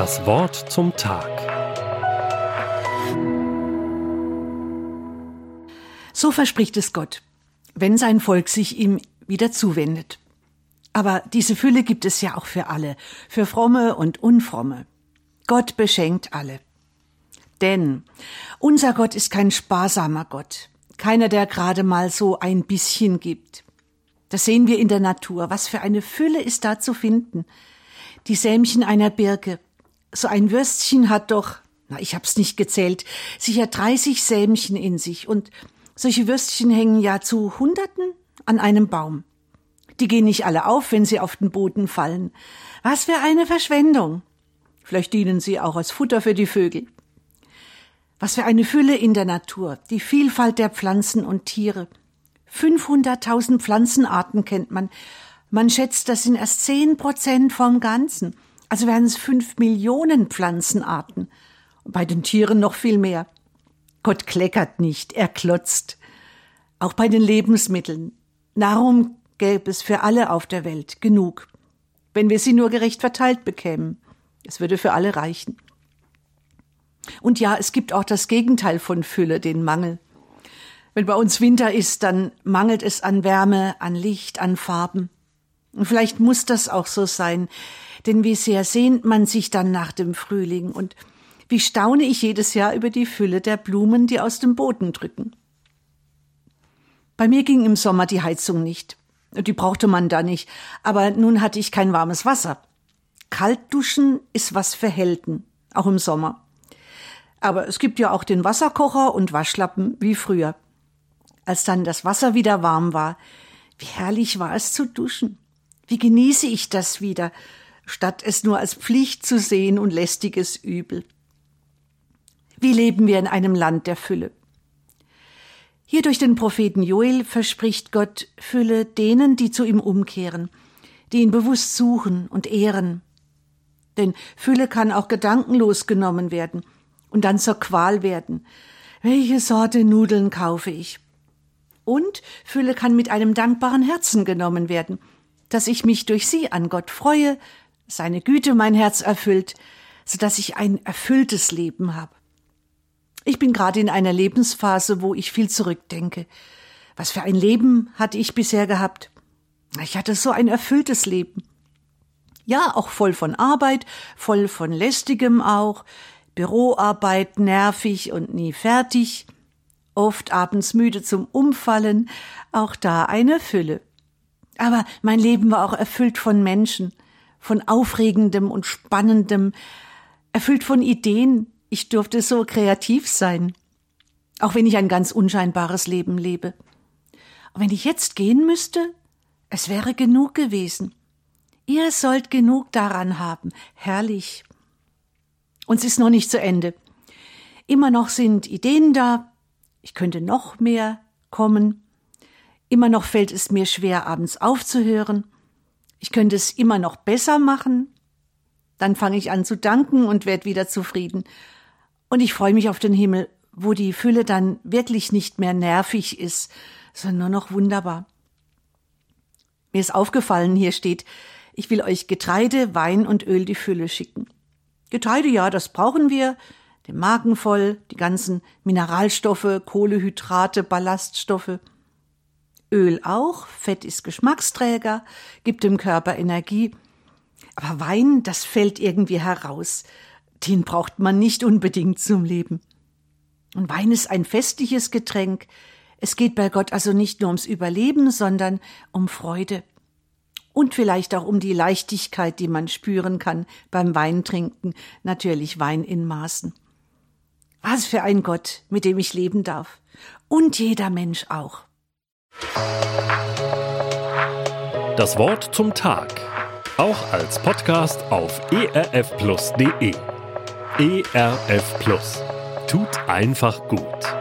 Das Wort zum Tag. So verspricht es Gott, wenn sein Volk sich ihm wieder zuwendet. Aber diese Fülle gibt es ja auch für alle, für fromme und unfromme. Gott beschenkt alle. Denn unser Gott ist kein sparsamer Gott, keiner, der gerade mal so ein bisschen gibt. Das sehen wir in der Natur. Was für eine Fülle ist da zu finden. Die Sämchen einer Birke. So ein Würstchen hat doch, na, ich hab's nicht gezählt, sicher 30 Sämchen in sich und solche Würstchen hängen ja zu Hunderten an einem Baum. Die gehen nicht alle auf, wenn sie auf den Boden fallen. Was für eine Verschwendung. Vielleicht dienen sie auch als Futter für die Vögel. Was für eine Fülle in der Natur, die Vielfalt der Pflanzen und Tiere. 500.000 Pflanzenarten kennt man. Man schätzt, das sind erst 10 Prozent vom Ganzen. Also wären es 5 Millionen Pflanzenarten. Bei den Tieren noch viel mehr. Gott kleckert nicht, er klotzt. Auch bei den Lebensmitteln. Nahrung gäbe es für alle auf der Welt genug, wenn wir sie nur gerecht verteilt bekämen. Es würde für alle reichen. Und ja, es gibt auch das Gegenteil von Fülle, den Mangel. Wenn bei uns Winter ist, dann mangelt es an Wärme, an Licht, an Farben. Und vielleicht muss das auch so sein, denn wie sehr sehnt man sich dann nach dem Frühling und wie staune ich jedes Jahr über die Fülle der Blumen, die aus dem Boden drücken. Bei mir ging im Sommer die Heizung nicht. Die brauchte man da nicht, aber nun hatte ich kein warmes Wasser. Kaltduschen ist was für Helden, auch im Sommer. Aber es gibt ja auch den Wasserkocher und Waschlappen wie früher. Als dann das Wasser wieder warm war, wie herrlich war es zu duschen. Wie genieße ich das wieder, statt es nur als Pflicht zu sehen und lästiges Übel. Wie leben wir in einem Land der Fülle? Hier durch den Propheten Joel verspricht Gott Fülle denen, die zu ihm umkehren, die ihn bewusst suchen und ehren. Denn Fülle kann auch gedankenlos genommen werden und dann zur Qual werden. Welche Sorte Nudeln kaufe ich? Und Fülle kann mit einem dankbaren Herzen genommen werden, dass ich mich durch sie an Gott freue, seine Güte mein Herz erfüllt, so dass ich ein erfülltes Leben habe. Ich bin gerade in einer Lebensphase, wo ich viel zurückdenke. Was für ein Leben hatte ich bisher gehabt? Ich hatte so ein erfülltes Leben. Ja, auch voll von Arbeit, voll von lästigem auch, Büroarbeit nervig und nie fertig, oft abends müde zum Umfallen, auch da eine Fülle. Aber mein Leben war auch erfüllt von Menschen, von Aufregendem und Spannendem, erfüllt von Ideen, ich durfte so kreativ sein, auch wenn ich ein ganz unscheinbares Leben lebe. Und wenn ich jetzt gehen müsste, es wäre genug gewesen. Ihr sollt genug daran haben. Herrlich. Uns ist noch nicht zu Ende. Immer noch sind Ideen da. Ich könnte noch mehr kommen. Immer noch fällt es mir schwer, abends aufzuhören. Ich könnte es immer noch besser machen. Dann fange ich an zu danken und werde wieder zufrieden. Und ich freue mich auf den Himmel, wo die Fülle dann wirklich nicht mehr nervig ist, sondern nur noch wunderbar. Mir ist aufgefallen, hier steht, ich will euch Getreide, Wein und Öl die Fülle schicken. Getreide, ja, das brauchen wir, den Magen voll, die ganzen Mineralstoffe, Kohlehydrate, Ballaststoffe. Öl auch, Fett ist Geschmacksträger, gibt dem Körper Energie. Aber Wein, das fällt irgendwie heraus den braucht man nicht unbedingt zum Leben. Und Wein ist ein festliches Getränk. Es geht bei Gott also nicht nur ums Überleben, sondern um Freude. Und vielleicht auch um die Leichtigkeit, die man spüren kann beim Weintrinken, natürlich Wein in Maßen. Was für ein Gott, mit dem ich leben darf. Und jeder Mensch auch. Das Wort zum Tag. Auch als Podcast auf erfplus.de. ERF. Tut einfach gut.